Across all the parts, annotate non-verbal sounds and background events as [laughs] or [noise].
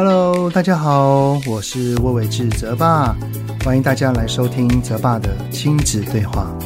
Hello，大家好，我是魏玮志泽爸，欢迎大家来收听泽爸的亲子对话。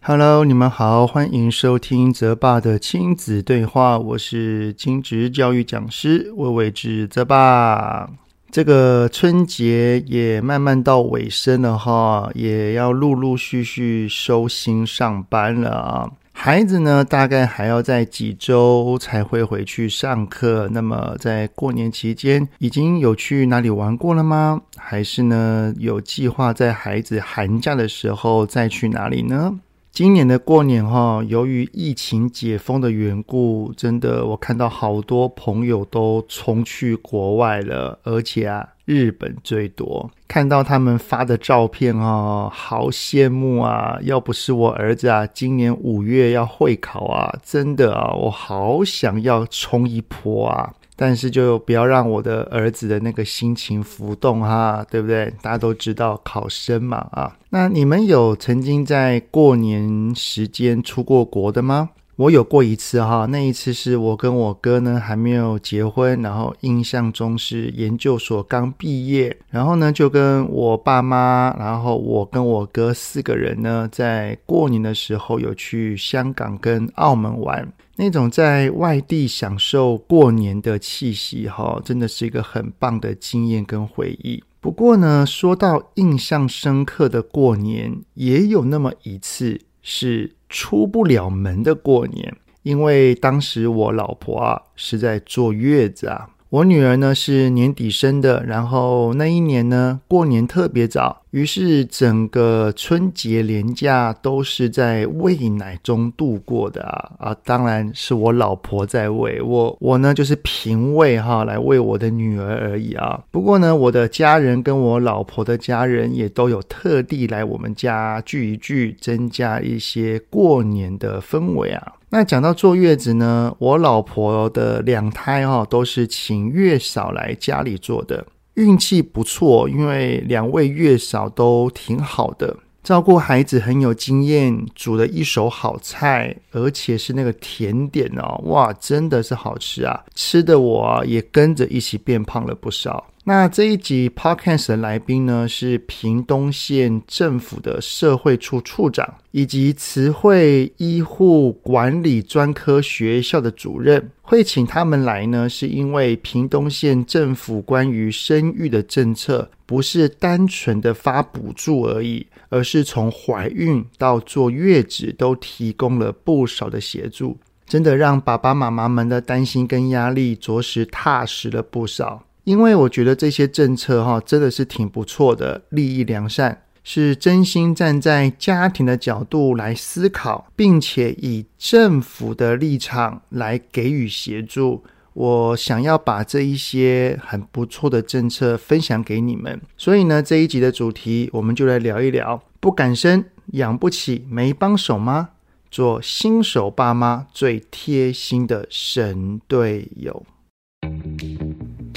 Hello，你们好，欢迎收听泽爸的亲子对话，我是亲职教育讲师魏玮志泽爸。这个春节也慢慢到尾声了哈，也要陆陆续续收心上班了啊。孩子呢，大概还要在几周才会回去上课。那么在过年期间，已经有去哪里玩过了吗？还是呢，有计划在孩子寒假的时候再去哪里呢？今年的过年哈，由于疫情解封的缘故，真的我看到好多朋友都冲去国外了，而且啊，日本最多。看到他们发的照片哦，好羡慕啊！要不是我儿子啊，今年五月要会考啊，真的啊，我好想要冲一波啊！但是就不要让我的儿子的那个心情浮动哈，对不对？大家都知道考生嘛啊。那你们有曾经在过年时间出过国的吗？我有过一次哈，那一次是我跟我哥呢还没有结婚，然后印象中是研究所刚毕业，然后呢就跟我爸妈，然后我跟我哥四个人呢，在过年的时候有去香港跟澳门玩。那种在外地享受过年的气息，哈，真的是一个很棒的经验跟回忆。不过呢，说到印象深刻的过年，也有那么一次是出不了门的过年，因为当时我老婆啊是在坐月子啊。我女儿呢是年底生的，然后那一年呢过年特别早，于是整个春节连假都是在喂奶中度过的啊啊！当然是我老婆在喂我，我呢就是平喂哈来喂我的女儿而已啊。不过呢，我的家人跟我老婆的家人也都有特地来我们家聚一聚，增加一些过年的氛围啊。那讲到坐月子呢，我老婆的两胎哈都是请月嫂来家里做的，运气不错，因为两位月嫂都挺好的，照顾孩子很有经验，煮了一手好菜，而且是那个甜点哦，哇，真的是好吃啊，吃的我也跟着一起变胖了不少。那这一集 Podcast 的来宾呢，是屏东县政府的社会处处长，以及慈惠医护管理专科学校的主任。会请他们来呢，是因为屏东县政府关于生育的政策，不是单纯的发补助而已，而是从怀孕到坐月子都提供了不少的协助，真的让爸爸妈妈们的担心跟压力着实踏实了不少。因为我觉得这些政策哈真的是挺不错的，利益良善，是真心站在家庭的角度来思考，并且以政府的立场来给予协助。我想要把这一些很不错的政策分享给你们，所以呢，这一集的主题我们就来聊一聊：不敢生，养不起，没帮手吗？做新手爸妈最贴心的神队友。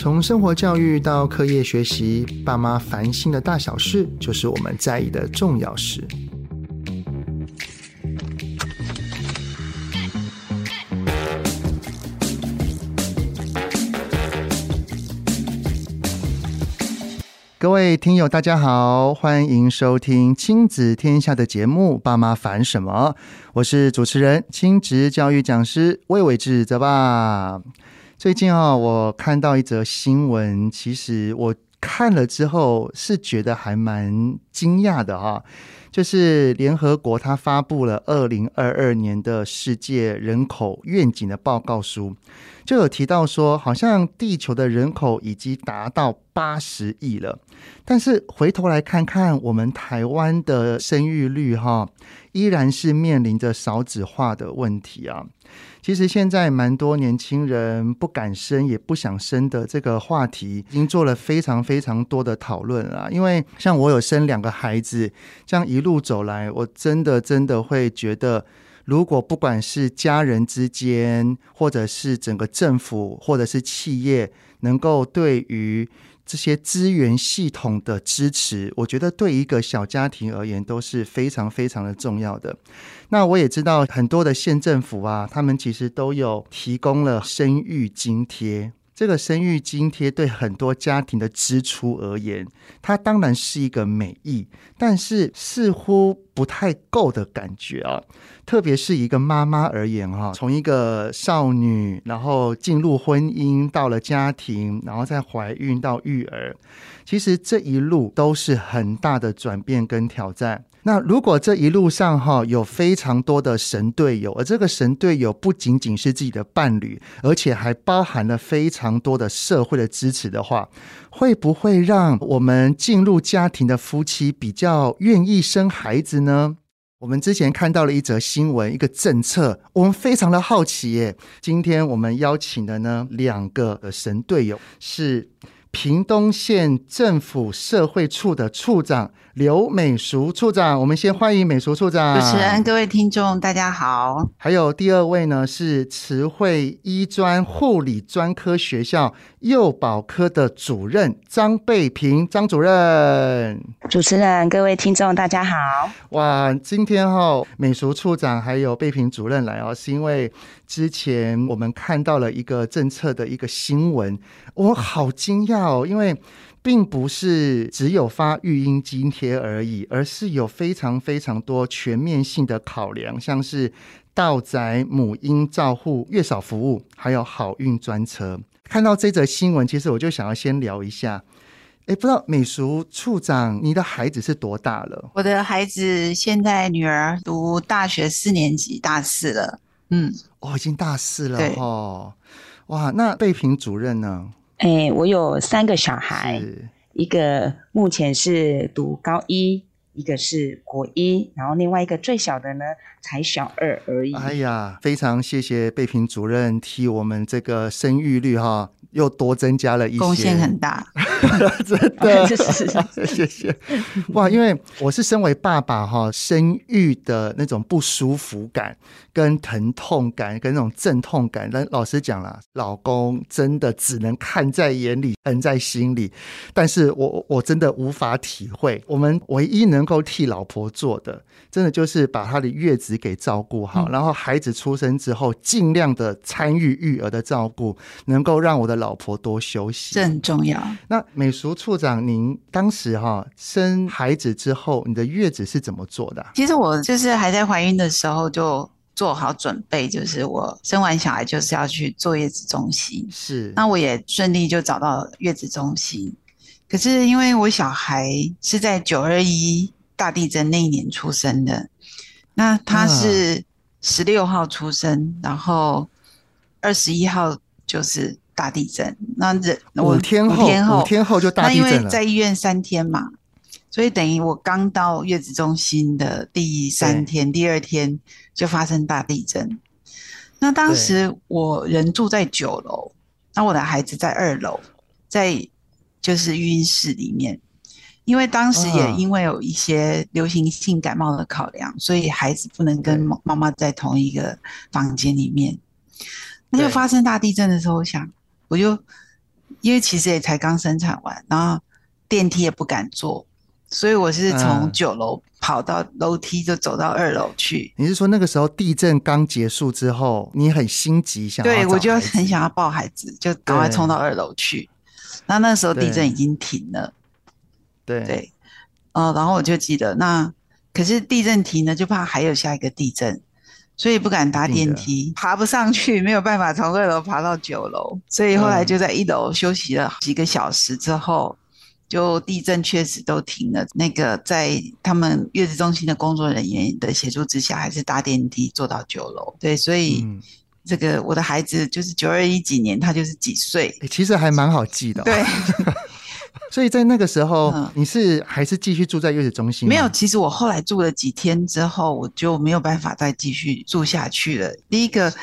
从生活教育到课业学习，爸妈烦心的大小事，就是我们在意的重要事。各位听友，大家好，欢迎收听亲子天下的节目《爸妈烦什么》，我是主持人、亲职教育讲师魏玮志泽爸。最近啊，我看到一则新闻，其实我看了之后是觉得还蛮惊讶的哈。就是联合国它发布了二零二二年的世界人口愿景的报告书，就有提到说，好像地球的人口已经达到八十亿了，但是回头来看看我们台湾的生育率哈，依然是面临着少子化的问题啊。其实现在蛮多年轻人不敢生也不想生的这个话题，已经做了非常非常多的讨论了。因为像我有生两个孩子，这样一路走来，我真的真的会觉得，如果不管是家人之间，或者是整个政府，或者是企业，能够对于这些资源系统的支持，我觉得对一个小家庭而言都是非常非常的重要的。那我也知道很多的县政府啊，他们其实都有提供了生育津贴。这个生育津贴对很多家庭的支出而言，它当然是一个美意，但是似乎不太够的感觉啊。特别是一个妈妈而言，哈，从一个少女，然后进入婚姻，到了家庭，然后再怀孕到育儿，其实这一路都是很大的转变跟挑战。那如果这一路上哈有非常多的神队友，而这个神队友不仅仅是自己的伴侣，而且还包含了非常多的社会的支持的话，会不会让我们进入家庭的夫妻比较愿意生孩子呢？我们之前看到了一则新闻，一个政策，我们非常的好奇耶。今天我们邀请的呢两个神队友是屏东县政府社会处的处长。刘美淑处长，我们先欢迎美淑处长。主持人，各位听众，大家好。还有第二位呢，是慈惠医专护理专科学校幼保科的主任张贝平张主任。主持人，各位听众，大家好。哇，今天哈，美淑处长还有贝平主任来哦，是因为之前我们看到了一个政策的一个新闻，我好惊讶哦，因为。并不是只有发育婴津贴而已，而是有非常非常多全面性的考量，像是道宅母婴照护月嫂服务，还有好运专车。看到这则新闻，其实我就想要先聊一下。哎，不知道美淑处长，你的孩子是多大了？我的孩子现在女儿读大学四年级，大四了。嗯，哦，已经大四了哦。哇，那贝平主任呢？哎、欸，我有三个小孩，一个目前是读高一，一个是国一，然后另外一个最小的呢才小二而已。哎呀，非常谢谢贝平主任替我们这个生育率哈。又多增加了一些，贡献很大，[laughs] 真的，[laughs] [laughs] 谢谢。哇，因为我是身为爸爸哈，生育的那种不舒服感、跟疼痛感、跟那种阵痛感，但老实讲啦，老公真的只能看在眼里，疼在心里。但是我我真的无法体会，我们唯一能够替老婆做的，真的就是把她的月子给照顾好，嗯、然后孩子出生之后，尽量的参与育儿的照顾，能够让我的。老婆多休息，这很重要。那美淑处长，您当时哈生孩子之后，你的月子是怎么做的？其实我就是还在怀孕的时候就做好准备，就是我生完小孩就是要去坐月子中心。是，那我也顺利就找到月子中心。可是因为我小孩是在九二一大地震那一年出生的，那他是十六号出生，嗯、然后二十一号就是。大地震，那这五天后，五天后，天后就大地震了。那因为在医院三天嘛，所以等于我刚到月子中心的第三天，第二天就发生大地震。那当时我人住在九楼，那我的孩子在二楼，在就是育婴室里面。因为当时也因为有一些流行性感冒的考量，所以孩子不能跟妈妈在同一个房间里面。那就发生大地震的时候，我想。我就因为其实也才刚生产完，然后电梯也不敢坐，所以我是从九楼跑到楼梯就走到二楼去。你是说那个时候地震刚结束之后，你很心急想要？对，我就很想要抱孩子，就赶快冲到二楼去。那那时候地震已经停了。对对，呃，然后我就记得那可是地震停了，就怕还有下一个地震。所以不敢搭电梯，爬不上去，没有办法从二楼爬到九楼，所以后来就在一楼休息了几个小时之后，就地震确实都停了。那个在他们月子中心的工作人员的协助之下，还是搭电梯坐到九楼。对，所以这个我的孩子就是九二一几年，他就是几岁？其实还蛮好记的。对。[laughs] 所以在那个时候，你是还是继续住在月子中心？没有，其实我后来住了几天之后，我就没有办法再继续住下去了。第一个，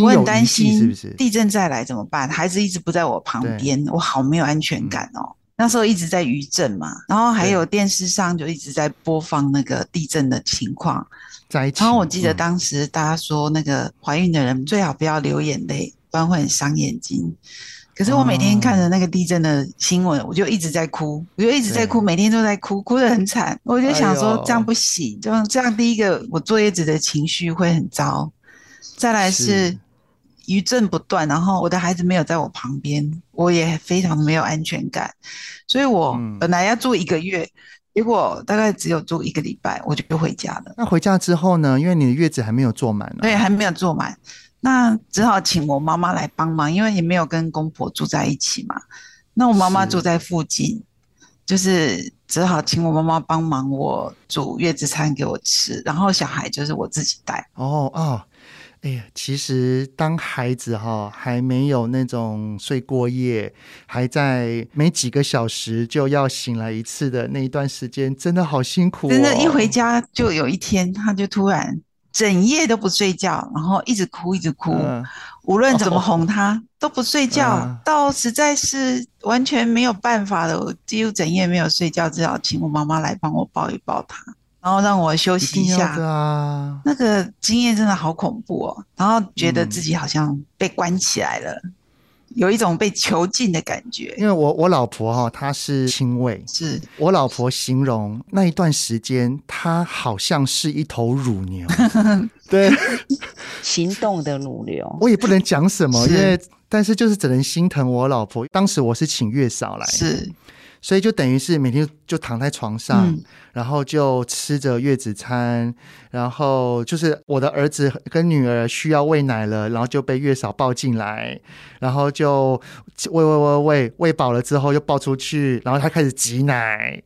我很担心是不是地震再来怎么办？孩子一直不在我旁边，我好没有安全感哦。那时候一直在余震嘛，然后还有电视上就一直在播放那个地震的情况。在。然后我记得当时大家说，那个怀孕的人最好不要流眼泪，不然会很伤眼睛。可是我每天看着那个地震的新闻，我就一直在哭，我就一直在哭，每天都在哭，哭得很惨。我就想说这样不行，就这样。第一个，我坐月子的情绪会很糟；再来是余震不断，然后我的孩子没有在我旁边，我也非常的没有安全感。所以我本来要住一个月，结果大概只有住一个礼拜，我就回家了。那回家之后呢？因为你的月子还没有坐满，对，还没有坐满。那只好请我妈妈来帮忙，因为也没有跟公婆住在一起嘛。那我妈妈住在附近，就是只好请我妈妈帮忙，我煮月子餐给我吃，然后小孩就是我自己带。哦哦，哎呀，其实当孩子哈还没有那种睡过夜，还在没几个小时就要醒来一次的那一段时间，真的好辛苦哦。真的，一回家就有一天，他就突然。整夜都不睡觉，然后一直哭，一直哭，嗯、无论怎么哄他、哦、都不睡觉，嗯、到实在是完全没有办法了。我几乎整夜没有睡觉，只好请我妈妈来帮我抱一抱他，然后让我休息一下。啊、那个经验真的好恐怖哦，然后觉得自己好像被关起来了。嗯有一种被囚禁的感觉，因为我我老婆哈、哦，她是亲卫，是。我老婆形容那一段时间，她好像是一头乳牛，[laughs] 对，行动的乳牛，我也不能讲什么，因为但是就是只能心疼我老婆。当时我是请月嫂来，是。所以就等于是每天就躺在床上，嗯、然后就吃着月子餐，然后就是我的儿子跟女儿需要喂奶了，然后就被月嫂抱进来，然后就喂喂喂喂喂饱了之后又抱出去，然后他开始挤奶，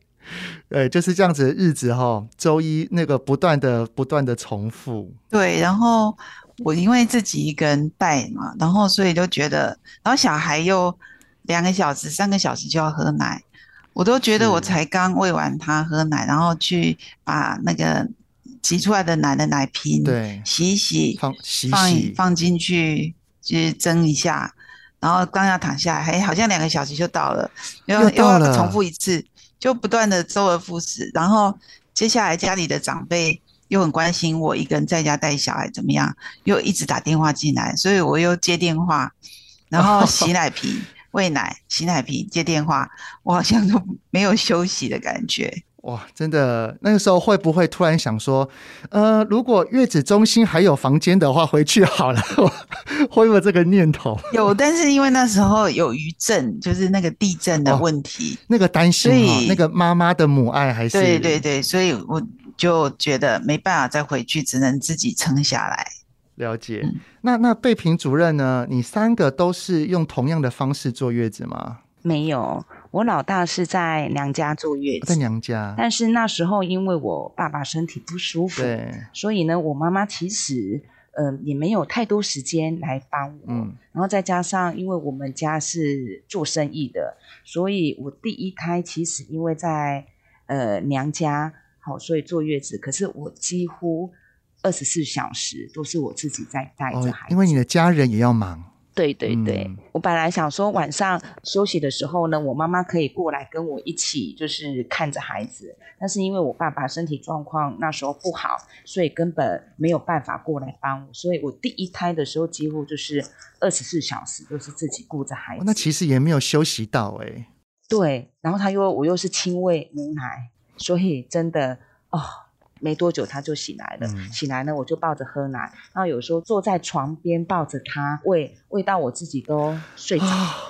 对，就是这样子的日子哈，周一那个不断的不断的重复。对，然后我因为自己一个人带嘛，然后所以就觉得，然后小孩又两个小时、三个小时就要喝奶。我都觉得我才刚喂完他喝奶，然后去把那个挤出来的奶的奶瓶对洗一洗，放放放进去去蒸一下，然后刚要躺下来，哎，好像两个小时就到了，又又要重复一次，就不断的周而复始。然后接下来家里的长辈又很关心我一个人在家带小孩怎么样，又一直打电话进来，所以我又接电话，然后洗 [laughs] 奶瓶。哦喂奶、洗奶瓶、接电话，我好像都没有休息的感觉。哇，真的，那个时候会不会突然想说，呃，如果月子中心还有房间的话，回去好了，[laughs] 会有这个念头？有，但是因为那时候有余震，就是那个地震的问题，哦、那个担心、哦，所以那个妈妈的母爱还是对对对，所以我就觉得没办法再回去，只能自己撑下来。了解，嗯、那那贝平主任呢？你三个都是用同样的方式坐月子吗？没有，我老大是在娘家坐月子，在娘家。但是那时候因为我爸爸身体不舒服，对，所以呢，我妈妈其实呃也没有太多时间来帮我。嗯，然后再加上因为我们家是做生意的，所以我第一胎其实因为在呃娘家，好，所以坐月子。可是我几乎。二十四小时都是我自己在带着孩子，因为你的家人也要忙。对对对，嗯、我本来想说晚上休息的时候呢，我妈妈可以过来跟我一起，就是看着孩子。但是因为我爸爸身体状况那时候不好，所以根本没有办法过来帮我。所以我第一胎的时候几乎就是二十四小时都是自己顾着孩子。那其实也没有休息到哎、欸。对，然后他又我又是亲喂母奶，所以真的哦。没多久他就醒来了，嗯、醒来呢我就抱着喝奶，然后有时候坐在床边抱着他喂，喂到我自己都睡着。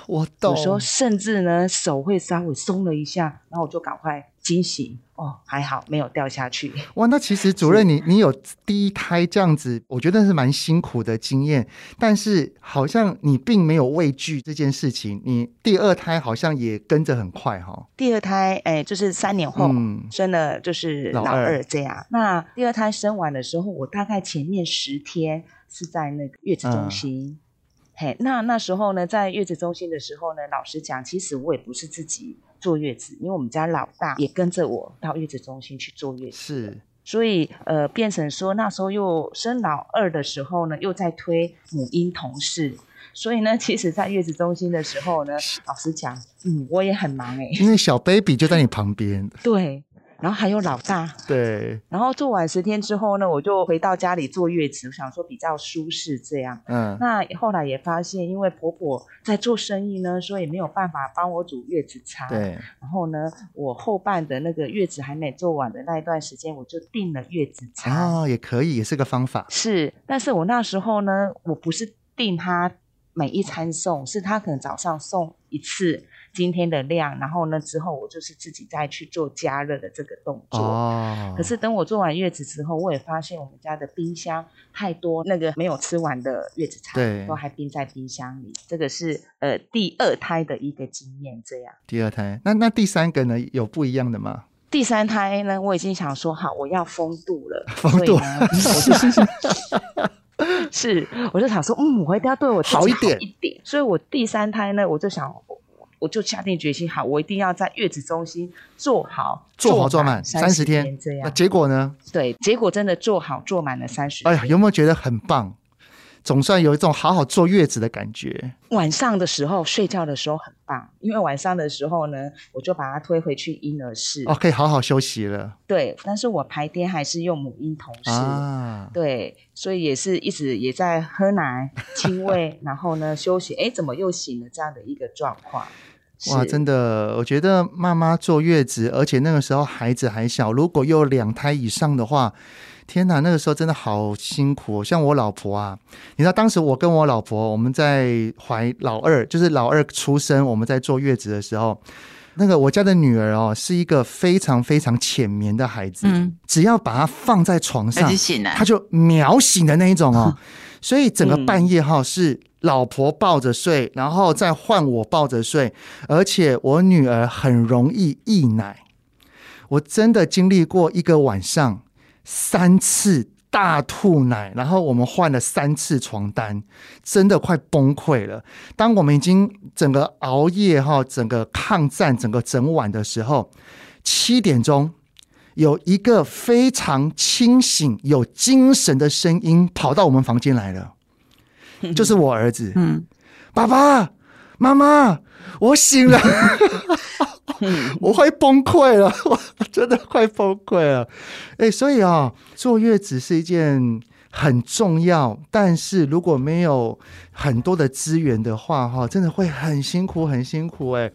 我懂。有时候甚至呢手会稍微松了一下，然后我就赶快惊喜。哦，还好没有掉下去。哇，那其实主任你你有第一胎这样子，我觉得是蛮辛苦的经验。但是好像你并没有畏惧这件事情，你第二胎好像也跟着很快哈、哦。第二胎哎，就是三年后、嗯、生了，就是老二这样。那第二胎生完的时候，我大概前面十天是在那个月子中心。嗯、嘿，那那时候呢，在月子中心的时候呢，老实讲，其实我也不是自己。坐月子，因为我们家老大也跟着我到月子中心去坐月子，是，所以呃，变成说那时候又生老二的时候呢，又在推母婴同事，所以呢，其实，在月子中心的时候呢，老实讲，嗯，我也很忙哎、欸，因为小 baby 就在你旁边，对，然后还有老大，对。然后做完十天之后呢，我就回到家里坐月子，我想说比较舒适这样。嗯。那后来也发现，因为婆婆在做生意呢，所以没有办法帮我煮月子餐。对。然后呢，我后半的那个月子还没做完的那一段时间，我就订了月子餐。哦，也可以，也是个方法。是，但是我那时候呢，我不是订他每一餐送，是他可能早上送一次。今天的量，然后呢，之后我就是自己再去做加热的这个动作。哦。可是等我做完月子之后，我也发现我们家的冰箱太多那个没有吃完的月子餐，对，都还冰在冰箱里。这个是呃第二胎的一个经验，这样。第二胎，那那第三个呢？有不一样的吗？第三胎呢，我已经想说好，我要风度了。[laughs] 风度。[laughs] 是，我就想说，嗯，我一定要对我好一点一点。所以我第三胎呢，我就想。我就下定决心，好，我一定要在月子中心做好，做好做满三十天这样。那结果呢？对，结果真的做好做满了三十。哎呀，有没有觉得很棒？总算有一种好好坐月子的感觉。晚上的时候睡觉的时候很棒，因为晚上的时候呢，我就把它推回去婴儿室，哦，可以好好休息了。对，但是我排爹还是用母婴同室，啊，对，所以也是一直也在喝奶、亲喂，[laughs] 然后呢休息。哎，怎么又醒了？这样的一个状况。哇，真的，我觉得妈妈坐月子，而且那个时候孩子还小，如果有两胎以上的话，天哪，那个时候真的好辛苦。像我老婆啊，你知道，当时我跟我老婆我们在怀老二，就是老二出生，我们在坐月子的时候，那个我家的女儿哦，是一个非常非常浅眠的孩子，嗯，只要把她放在床上，她就秒醒的那一种哦，[laughs] 所以整个半夜哈是。老婆抱着睡，然后再换我抱着睡，而且我女儿很容易溢奶。我真的经历过一个晚上三次大吐奶，然后我们换了三次床单，真的快崩溃了。当我们已经整个熬夜哈，整个抗战，整个整晚的时候，七点钟有一个非常清醒、有精神的声音跑到我们房间来了。[laughs] 就是我儿子，嗯，爸爸妈妈，我醒了，[laughs] 我快崩溃了，[laughs] 我真的快崩溃了，哎，所以啊、哦，坐月子是一件很重要，但是如果没有很多的资源的话，哈，真的会很辛苦，很辛苦，哎，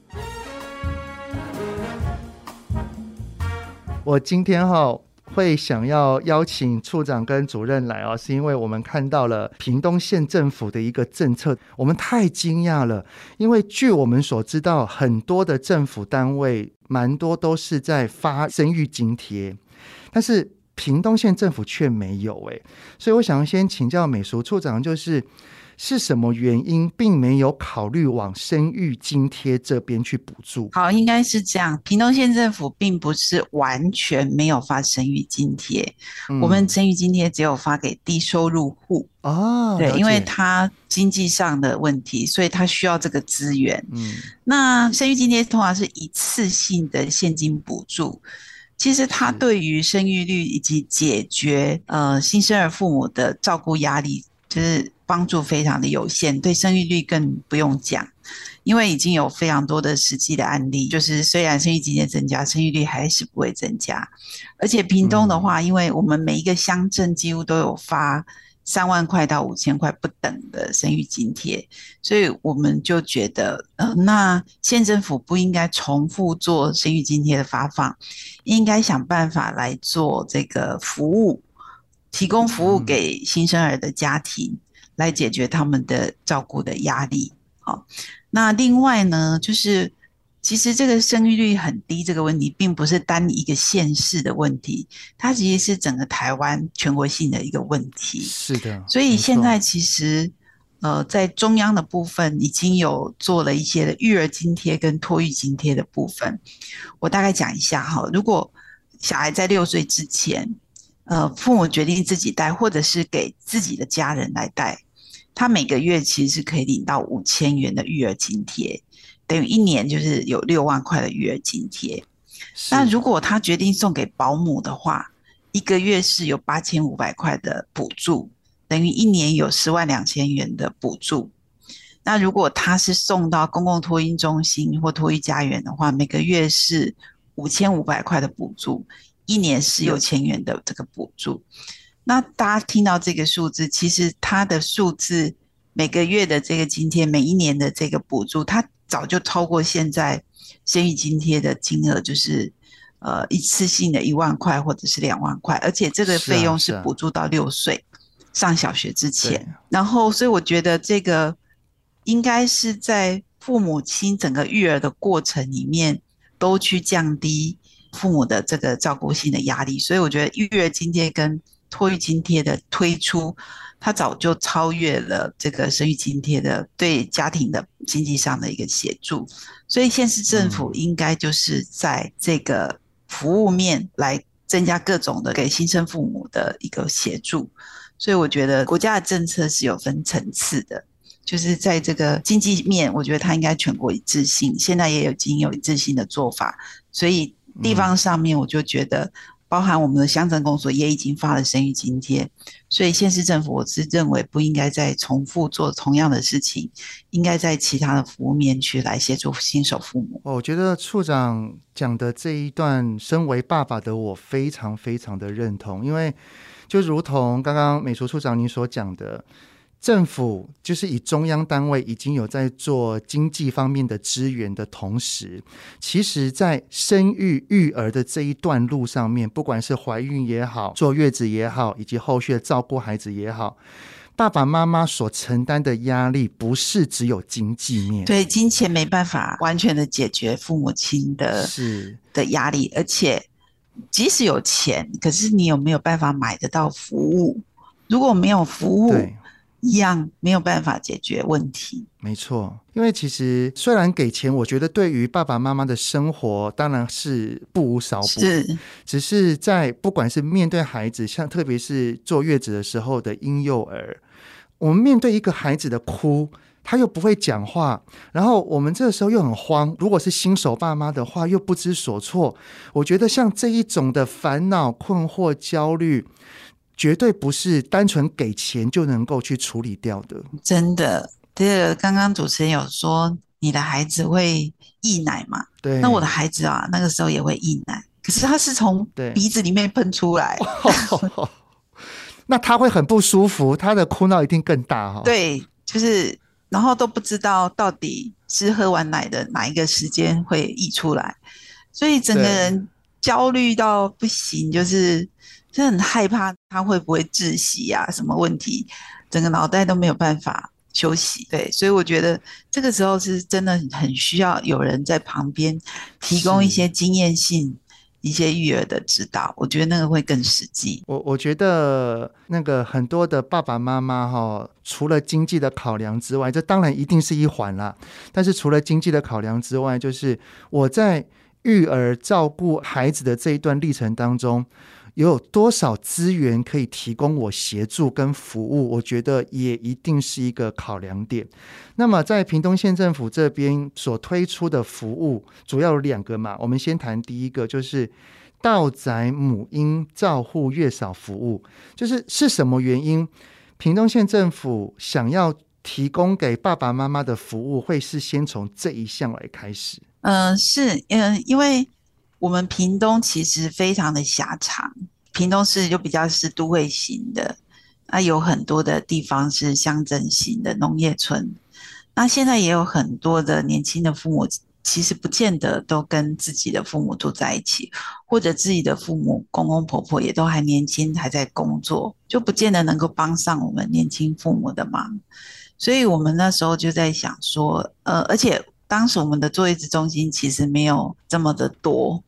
我今天哈。会想要邀请处长跟主任来哦，是因为我们看到了屏东县政府的一个政策，我们太惊讶了。因为据我们所知道，很多的政府单位蛮多都是在发生育津贴，但是屏东县政府却没有诶，所以我想要先请教美淑处长，就是。是什么原因，并没有考虑往生育津贴这边去补助？好，应该是这样。屏东县政府并不是完全没有发生育津贴，嗯、我们生育津贴只有发给低收入户。哦，对，因为他经济上的问题，所以他需要这个资源。嗯，那生育津贴通常是一次性的现金补助，其实它对于生育率以及解决呃新生儿父母的照顾压力，就是。帮助非常的有限，对生育率更不用讲，因为已经有非常多的实际的案例，就是虽然生育津贴增加，生育率还是不会增加。而且屏东的话，因为我们每一个乡镇几乎都有发三万块到五千块不等的生育津贴，所以我们就觉得，呃，那县政府不应该重复做生育津贴的发放，应该想办法来做这个服务，提供服务给新生儿的家庭。来解决他们的照顾的压力。好，那另外呢，就是其实这个生育率很低这个问题，并不是单一个县市的问题，它其实是整个台湾全国性的一个问题。是的，所以现在其实呃，在中央的部分已经有做了一些的育儿津贴跟托育津贴的部分。我大概讲一下哈，如果小孩在六岁之前，呃，父母决定自己带，或者是给自己的家人来带。他每个月其实是可以领到五千元的育儿津贴，等于一年就是有六万块的育儿津贴。那如果他决定送给保姆的话，一个月是有八千五百块的补助，等于一年有十万两千元的补助。那如果他是送到公共托婴中心或托育家园的话，每个月是五千五百块的补助，一年是六千元的这个补助。那大家听到这个数字，其实它的数字每个月的这个津贴，每一年的这个补助，它早就超过现在生育津贴的金额，就是呃一次性的一万块或者是两万块，而且这个费用是补助到六岁上小学之前。然后，所以我觉得这个应该是在。父母亲整个育儿的过程里面，都去降低父母的这个照顾性的压力，所以我觉得育儿津贴跟托育津贴的推出，它早就超越了这个生育津贴的对家庭的经济上的一个协助，所以现市政府应该就是在这个服务面来增加各种的给新生父母的一个协助，所以我觉得国家的政策是有分层次的。就是在这个经济面，我觉得它应该全国一致性，现在也有已经有一致性的做法，所以地方上面我就觉得，包含我们的乡镇公所也已经发了生育津贴，所以县市政府我是认为不应该再重复做同样的事情，应该在其他的服务面去来协助新手父母。我觉得处长讲的这一段，身为爸爸的我非常非常的认同，因为就如同刚刚美淑处长您所讲的。政府就是以中央单位已经有在做经济方面的支援的同时，其实，在生育育儿的这一段路上面，不管是怀孕也好，坐月子也好，以及后续的照顾孩子也好，爸爸妈妈所承担的压力不是只有经济面。对，金钱没办法完全的解决父母亲的是的压力，而且即使有钱，可是你有没有办法买得到服务？如果没有服务，一样没有办法解决问题。没错，因为其实虽然给钱，我觉得对于爸爸妈妈的生活当然是不无少补。是，只是在不管是面对孩子，像特别是坐月子的时候的婴幼儿，我们面对一个孩子的哭，他又不会讲话，然后我们这个时候又很慌。如果是新手爸妈的话，又不知所措。我觉得像这一种的烦恼、困惑、焦虑。绝对不是单纯给钱就能够去处理掉的。真的，这个刚刚主持人有说你的孩子会溢奶嘛？对。那我的孩子啊，那个时候也会溢奶，可是他是从鼻子里面喷出来。[laughs] 那他会很不舒服，他的哭闹一定更大哈。对，就是然后都不知道到底是喝完奶的哪一个时间会溢出来，所以整个人焦虑到不行，就是。就很害怕他会不会窒息啊？什么问题？整个脑袋都没有办法休息。对，所以我觉得这个时候是真的很需要有人在旁边提供一些经验性、一些育儿的指导。我觉得那个会更实际。我我觉得那个很多的爸爸妈妈哈，除了经济的考量之外，这当然一定是一环啦。但是除了经济的考量之外，就是我在育儿照顾孩子的这一段历程当中。有多少资源可以提供我协助跟服务？我觉得也一定是一个考量点。那么在屏东县政府这边所推出的服务，主要有两个嘛。我们先谈第一个，就是到宅母婴照护月嫂服务，就是是什么原因？屏东县政府想要提供给爸爸妈妈的服务，会是先从这一项来开始？嗯、是，嗯、因为。我们屏东其实非常的狭长，屏东市就比较是都会型的，那有很多的地方是乡镇型的农业村。那现在也有很多的年轻的父母，其实不见得都跟自己的父母住在一起，或者自己的父母公公婆婆也都还年轻，还在工作，就不见得能够帮上我们年轻父母的忙。所以我们那时候就在想说，呃，而且当时我们的坐月子中心其实没有这么的多。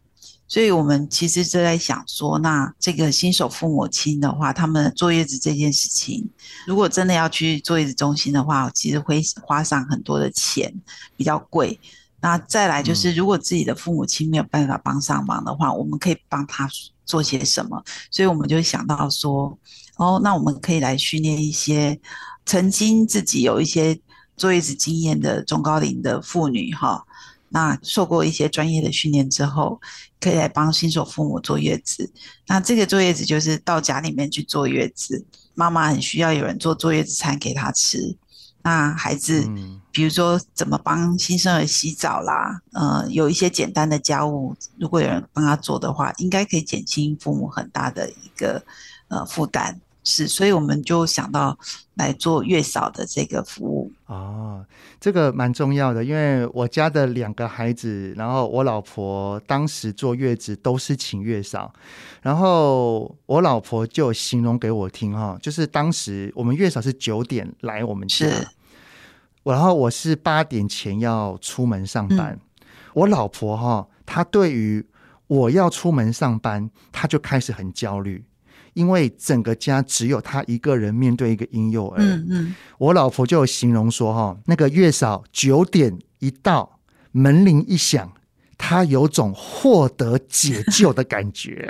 所以我们其实就在想说，那这个新手父母亲的话，他们坐月子这件事情，如果真的要去坐月子中心的话，其实会花上很多的钱，比较贵。那再来就是，如果自己的父母亲没有办法帮上忙的话，我们可以帮他做些什么？所以我们就想到说，哦，那我们可以来训练一些曾经自己有一些坐月子经验的中高龄的妇女，哈。那受过一些专业的训练之后，可以来帮新手父母坐月子。那这个坐月子就是到家里面去坐月子，妈妈很需要有人做坐月子餐给她吃。那孩子，比如说怎么帮新生儿洗澡啦，呃，有一些简单的家务，如果有人帮他做的话，应该可以减轻父母很大的一个呃负担。是，所以我们就想到来做月嫂的这个服务。哦，这个蛮重要的，因为我家的两个孩子，然后我老婆当时坐月子都是请月嫂，然后我老婆就形容给我听哈，就是当时我们月嫂是九点来我们家，然后我是八点前要出门上班，嗯、我老婆哈，她对于我要出门上班，她就开始很焦虑。因为整个家只有他一个人面对一个婴幼儿，嗯嗯，我老婆就有形容说哈，那个月嫂九点一到，门铃一响，他有种获得解救的感觉，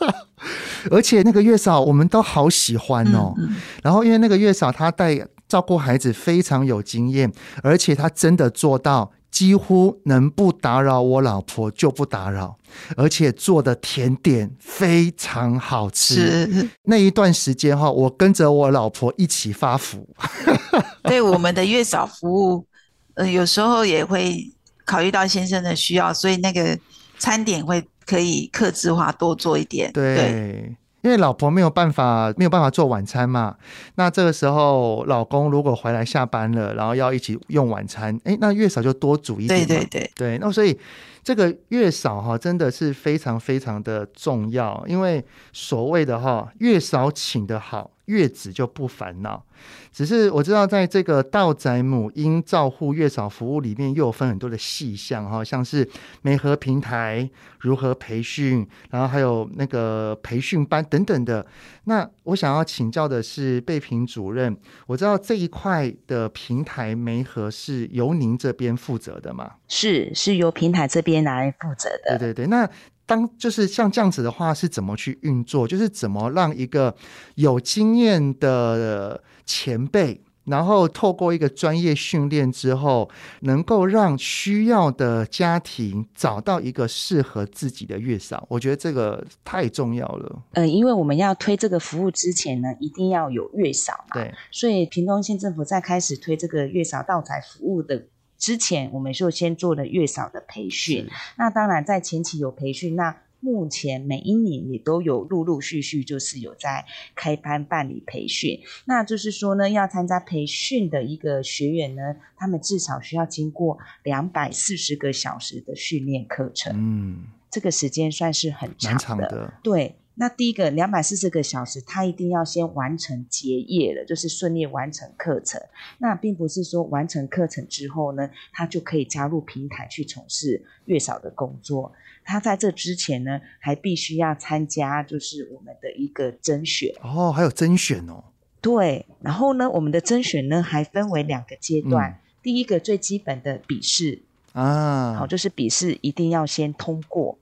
[laughs] 而且那个月嫂我们都好喜欢哦。然后因为那个月嫂她带照顾孩子非常有经验，而且她真的做到。几乎能不打扰我老婆就不打扰，而且做的甜点非常好吃。是那一段时间哈，我跟着我老婆一起发福。[laughs] 对我们的月嫂服务，呃，有时候也会考虑到先生的需要，所以那个餐点会可以克制化多做一点。对。对因为老婆没有办法没有办法做晚餐嘛，那这个时候老公如果回来下班了，然后要一起用晚餐，哎，那月嫂就多煮一点。对对对。对，那所以这个月嫂哈真的是非常非常的重要，因为所谓的哈月嫂请的好，月子就不烦恼。只是我知道，在这个道宅母婴照护月嫂服务里面，又有分很多的细项哈，像是媒合平台如何培训，然后还有那个培训班等等的。那我想要请教的是贝平主任，我知道这一块的平台媒合是由您这边负责的吗？是，是由平台这边来负责的。对对对，那。当就是像这样子的话，是怎么去运作？就是怎么让一个有经验的前辈，然后透过一个专业训练之后，能够让需要的家庭找到一个适合自己的月嫂。我觉得这个太重要了。呃，因为我们要推这个服务之前呢，一定要有月嫂嘛。对，所以屏东县政府在开始推这个月嫂到宅服务的。之前我们就先做了月嫂的培训，那当然在前期有培训，那目前每一年也都有陆陆续续就是有在开班办理培训，那就是说呢，要参加培训的一个学员呢，他们至少需要经过两百四十个小时的训练课程，嗯，这个时间算是很长的，长的。对。那第一个两百四十个小时，他一定要先完成结业了，就是顺利完成课程。那并不是说完成课程之后呢，他就可以加入平台去从事月嫂的工作。他在这之前呢，还必须要参加就是我们的一个甄选。哦，还有甄选哦。对，然后呢，我们的甄选呢还分为两个阶段。嗯、第一个最基本的笔试啊，好，就是笔试一定要先通过。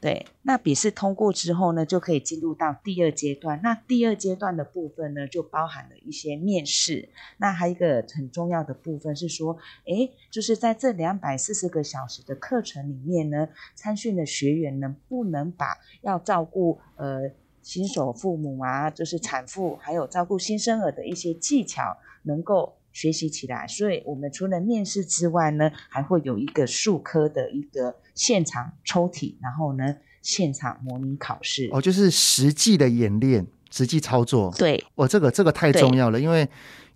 对，那笔试通过之后呢，就可以进入到第二阶段。那第二阶段的部分呢，就包含了一些面试。那还有一个很重要的部分是说，诶，就是在这两百四十个小时的课程里面呢，参训的学员能，不能把要照顾呃新手父母啊，就是产妇，还有照顾新生儿的一些技巧，能够学习起来。所以，我们除了面试之外呢，还会有一个术科的一个。现场抽题，然后呢，现场模拟考试。哦，就是实际的演练，实际操作。对，哦，这个这个太重要了，因为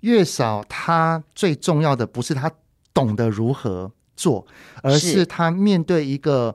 月嫂她最重要的不是她懂得如何做，而是她面对一个。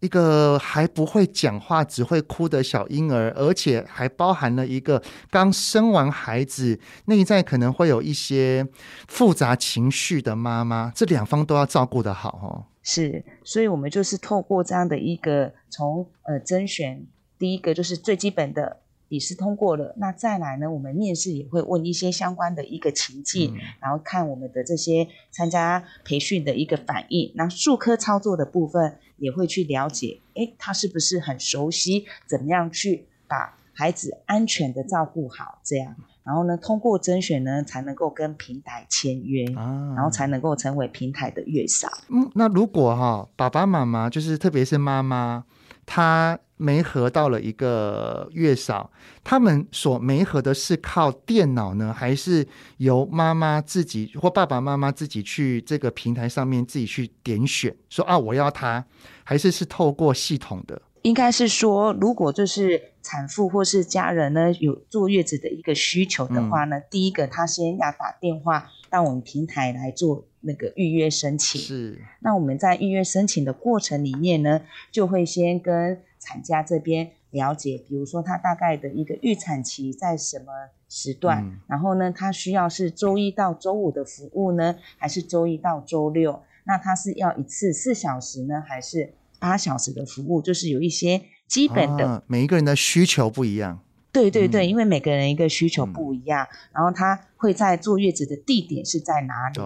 一个还不会讲话、只会哭的小婴儿，而且还包含了一个刚生完孩子、内在可能会有一些复杂情绪的妈妈，这两方都要照顾得好哦。是，所以我们就是透过这样的一个从呃甄选，第一个就是最基本的。笔试通过了，那再来呢？我们面试也会问一些相关的一个情境，嗯、然后看我们的这些参加培训的一个反应。那术科操作的部分也会去了解，诶，他是不是很熟悉怎么样去把孩子安全的照顾好？这样，然后呢，通过甄选呢，才能够跟平台签约，啊、然后才能够成为平台的月嫂。嗯，那如果哈、哦，爸爸妈妈就是特别是妈妈。他媒合到了一个月嫂，他们所媒合的是靠电脑呢，还是由妈妈自己或爸爸妈妈自己去这个平台上面自己去点选，说啊我要他，还是是透过系统的？应该是说，如果就是产妇或是家人呢有坐月子的一个需求的话呢，嗯、第一个他先要打电话到我们平台来做那个预约申请。是，那我们在预约申请的过程里面呢，就会先跟产家这边了解，比如说他大概的一个预产期在什么时段，嗯、然后呢，他需要是周一到周五的服务呢，还是周一到周六？那他是要一次四小时呢，还是？八小时的服务，就是有一些基本的，啊、每一个人的需求不一样。对对对，嗯、因为每个人一个需求不一样，嗯、然后他会在坐月子的地点是在哪里？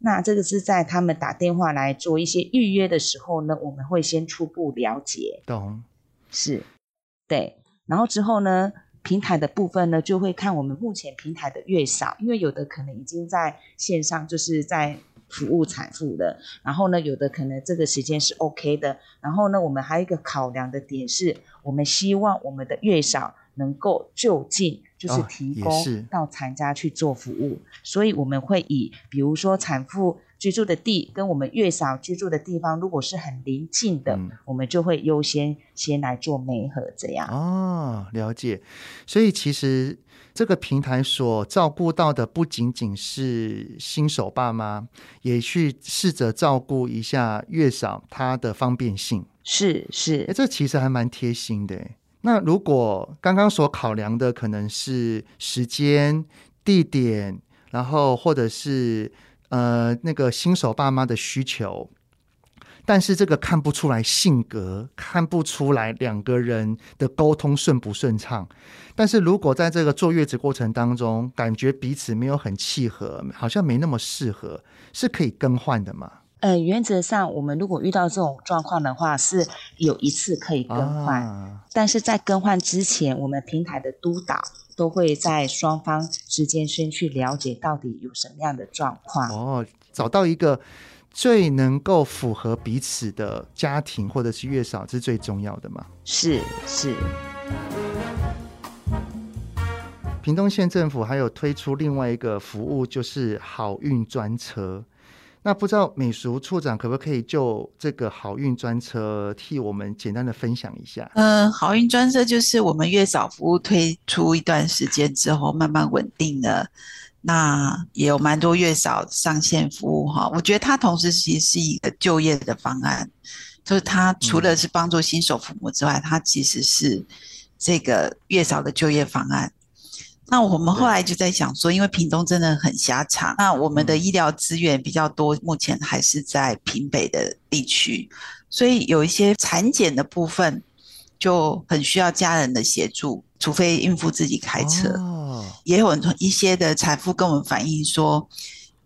那这个是在他们打电话来做一些预约的时候呢，我们会先初步了解。懂，是，对，然后之后呢，平台的部分呢，就会看我们目前平台的月嫂，因为有的可能已经在线上，就是在。服务产妇了，然后呢，有的可能这个时间是 OK 的，然后呢，我们还有一个考量的点是，我们希望我们的月嫂能够就近，就是提供到产家去做服务，哦、所以我们会以比如说产妇居住的地跟我们月嫂居住的地方，如果是很临近的，嗯、我们就会优先先来做媒合这样。哦，了解，所以其实。这个平台所照顾到的不仅仅是新手爸妈，也去试着照顾一下月嫂她的方便性。是是，哎，这其实还蛮贴心的。那如果刚刚所考量的可能是时间、地点，然后或者是呃那个新手爸妈的需求。但是这个看不出来性格，看不出来两个人的沟通顺不顺畅。但是如果在这个坐月子过程当中，感觉彼此没有很契合，好像没那么适合，是可以更换的吗？呃，原则上我们如果遇到这种状况的话，是有一次可以更换。啊、但是在更换之前，我们平台的督导都会在双方之间先去了解到底有什么样的状况。哦，找到一个。最能够符合彼此的家庭或者是月嫂是最重要的吗？是是。屏东县政府还有推出另外一个服务，就是好运专车。那不知道美淑处长可不可以就这个好运专车替我们简单的分享一下？嗯、呃，好运专车就是我们月嫂服务推出一段时间之后，慢慢稳定了。那也有蛮多月嫂上线服务哈，我觉得它同时其实是一个就业的方案，就是它除了是帮助新手父母之外，它其实是这个月嫂的就业方案。那我们后来就在想说，因为屏东真的很狭长，那我们的医疗资源比较多，目前还是在屏北的地区，所以有一些产检的部分就很需要家人的协助，除非孕妇自己开车。哦也有很多一些的产妇跟我们反映说，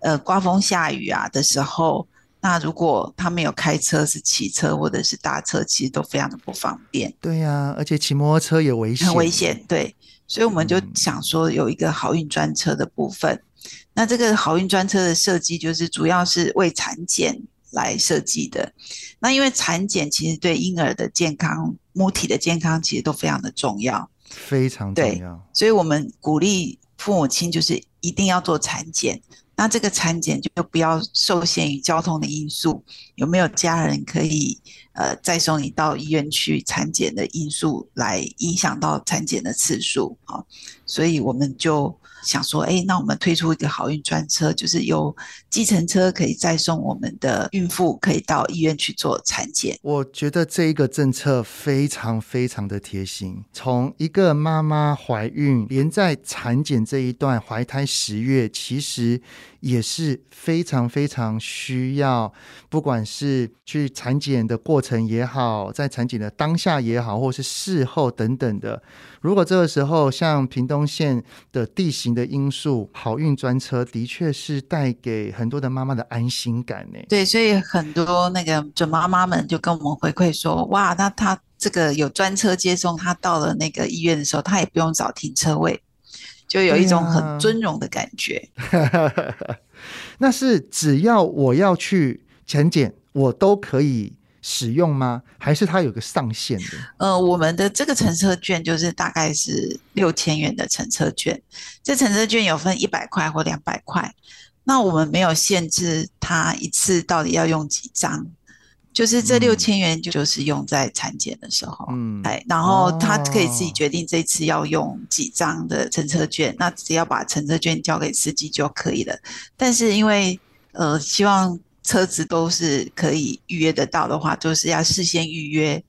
呃，刮风下雨啊的时候，那如果他没有开车，是骑车或者是搭车，其实都非常的不方便。对呀、啊，而且骑摩托车也危险，很危险。对，所以我们就想说有一个好运专车的部分。嗯、那这个好运专车的设计，就是主要是为产检来设计的。那因为产检其实对婴儿的健康、母体的健康，其实都非常的重要。非常重要，所以我们鼓励父母亲就是一定要做产检。那这个产检就不要受限于交通的因素，有没有家人可以呃再送你到医院去产检的因素来影响到产检的次数啊？所以我们就。想说，哎，那我们推出一个好运专车，就是由计程车可以再送我们的孕妇，可以到医院去做产检。我觉得这一个政策非常非常的贴心。从一个妈妈怀孕，连在产检这一段怀胎十月，其实也是非常非常需要，不管是去产检的过程也好，在产检的当下也好，或是事后等等的。如果这个时候像屏东县的地形的因素，好运专车的确是带给很多的妈妈的安心感呢。对，所以很多那个准妈妈们就跟我们回馈说，哇，那她这个有专车接送，她到了那个医院的时候，她也不用找停车位，就有一种很尊荣的感觉。[laughs] 那是只要我要去产检，我都可以。使用吗？还是它有个上限的？呃，我们的这个乘车券就是大概是六千元的乘车券，这乘车券有分一百块或两百块。那我们没有限制它一次到底要用几张，就是这六千元就就是用在产检的时候，嗯，哎，然后他可以自己决定这次要用几张的乘车券，那只要把乘车券交给司机就可以了。但是因为呃，希望车子都是可以预约得到的话，就是要事先预约。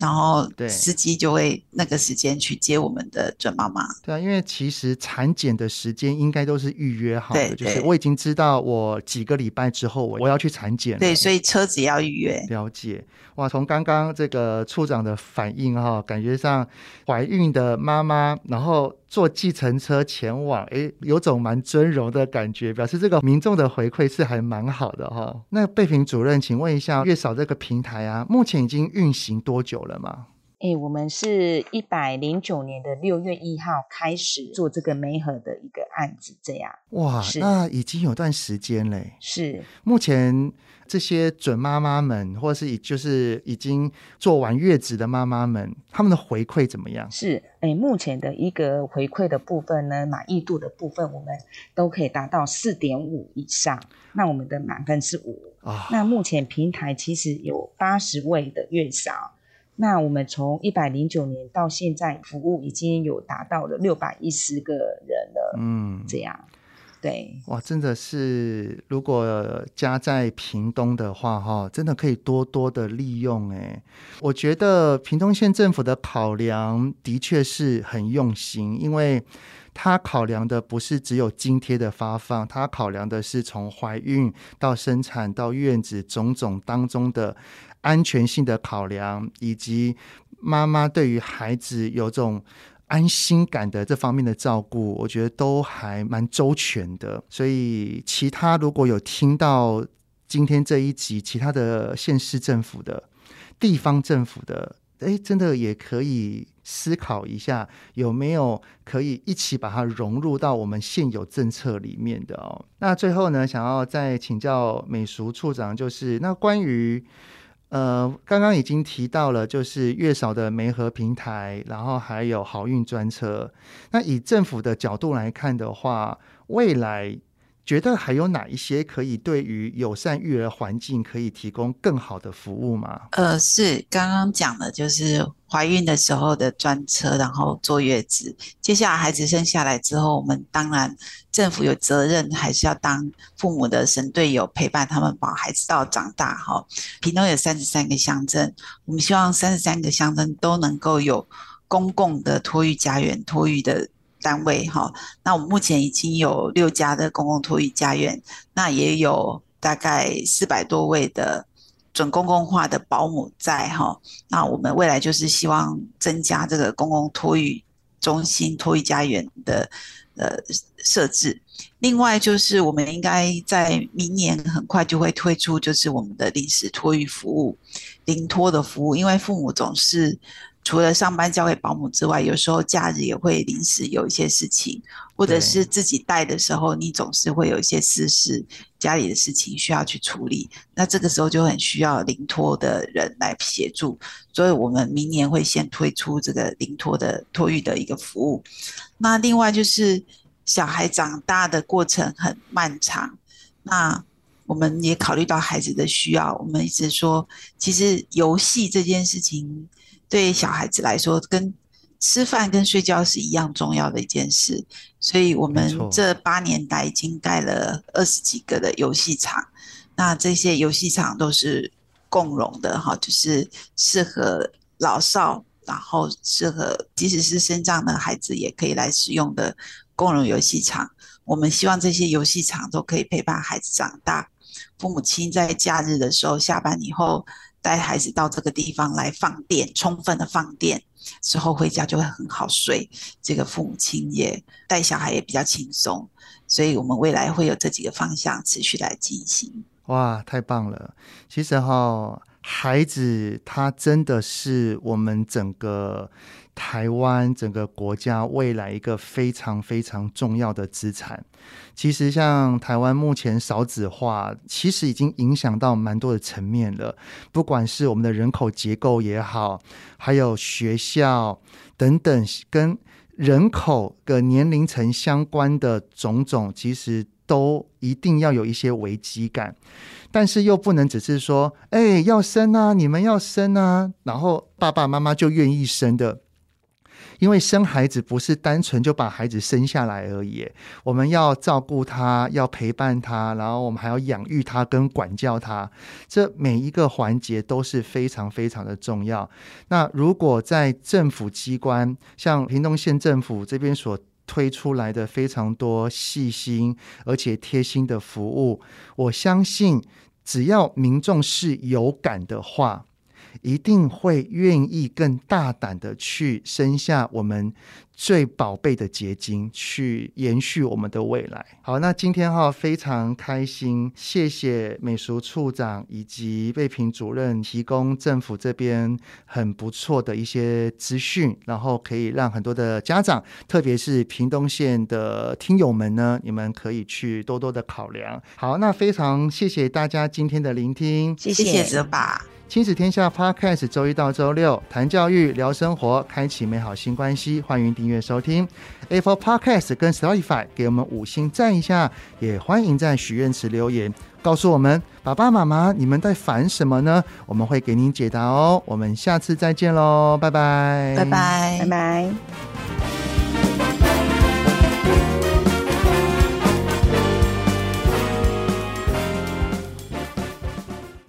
然后，对司机就会那个时间去接我们的准妈妈。对啊，因为其实产检的时间应该都是预约好的，就是我已经知道我几个礼拜之后我我要去产检。对，所以车子要预约。了解。哇，从刚刚这个处长的反应哈，感觉上怀孕的妈妈，然后坐计程车前往，诶，有种蛮尊荣的感觉，表示这个民众的回馈是还蛮好的哈。那贝平主任，请问一下，月嫂这个平台啊，目前已经运行多久了吗？诶，我们是一百零九年的六月一号开始做这个媒合的一个案子，这样。哇，那已经有段时间嘞。是，目前。这些准妈妈们，或者是已就是已经做完月子的妈妈们，他们的回馈怎么样？是，诶，目前的一个回馈的部分呢，满意度的部分，我们都可以达到四点五以上。那我们的满分是五啊。那目前平台其实有八十位的月嫂，那我们从一百零九年到现在，服务已经有达到了六百一十个人了。嗯，这样。对，哇，真的是，如果家在屏东的话，哈，真的可以多多的利用。哎，我觉得屏东县政府的考量的确是很用心，因为他考量的不是只有津贴的发放，他考量的是从怀孕到生产到院子种种当中的安全性的考量，以及妈妈对于孩子有种。安心感的这方面的照顾，我觉得都还蛮周全的。所以，其他如果有听到今天这一集，其他的县市政府的、地方政府的，哎，真的也可以思考一下，有没有可以一起把它融入到我们现有政策里面的哦。那最后呢，想要再请教美淑处长，就是那关于。呃，刚刚已经提到了，就是月嫂的媒合平台，然后还有好运专车。那以政府的角度来看的话，未来觉得还有哪一些可以对于友善育儿环境可以提供更好的服务吗？呃，是刚刚讲的，就是。怀孕的时候的专车，然后坐月子。接下来孩子生下来之后，我们当然政府有责任，还是要当父母的神队友，陪伴他们把孩子到长大。哈，屏东有三十三个乡镇，我们希望三十三个乡镇都能够有公共的托育家园、托育的单位。哈，那我们目前已经有六家的公共托育家园，那也有大概四百多位的。准公共化的保姆在哈，那我们未来就是希望增加这个公共托育中心、托育家园的呃设置。另外就是我们应该在明年很快就会推出，就是我们的临时托育服务、临托的服务，因为父母总是。除了上班交给保姆之外，有时候假日也会临时有一些事情，或者是自己带的时候，你总是会有一些私事，家里的事情需要去处理。那这个时候就很需要临托的人来协助，所以我们明年会先推出这个临托的托育的一个服务。那另外就是小孩长大的过程很漫长，那我们也考虑到孩子的需要，我们一直说，其实游戏这件事情。对小孩子来说，跟吃饭跟睡觉是一样重要的一件事，所以我们这八年来已经盖了二十几个的游戏场。那这些游戏场都是共融的哈，就是适合老少，然后适合即使是身障的孩子也可以来使用的共融游戏场。我们希望这些游戏场都可以陪伴孩子长大，父母亲在假日的时候下班以后。带孩子到这个地方来放电，充分的放电之后回家就会很好睡。这个父母亲也带小孩也比较轻松，所以我们未来会有这几个方向持续来进行。哇，太棒了！其实哈，孩子他真的是我们整个台湾整个国家未来一个非常非常重要的资产。其实，像台湾目前少子化，其实已经影响到蛮多的层面了。不管是我们的人口结构也好，还有学校等等，跟人口的年龄层相关的种种，其实都一定要有一些危机感。但是又不能只是说，哎，要生啊，你们要生啊，然后爸爸妈妈就愿意生的。因为生孩子不是单纯就把孩子生下来而已，我们要照顾他，要陪伴他，然后我们还要养育他跟管教他，这每一个环节都是非常非常的重要。那如果在政府机关，像屏东县政府这边所推出来的非常多细心而且贴心的服务，我相信只要民众是有感的话。一定会愿意更大胆的去生下我们最宝贝的结晶，去延续我们的未来。好，那今天哈非常开心，谢谢美术处长以及卫平主任提供政府这边很不错的一些资讯，然后可以让很多的家长，特别是屏东县的听友们呢，你们可以去多多的考量。好，那非常谢谢大家今天的聆听，谢谢泽爸。亲子天下 Podcast，周一到周六谈教育、聊生活，开启美好新关系。欢迎订阅收听 Apple Podcast 跟 Spotify，给我们五星赞一下。也欢迎在许愿池留言，告诉我们爸爸妈妈你们在烦什么呢？我们会给您解答哦。我们下次再见喽，拜拜，拜拜，拜拜。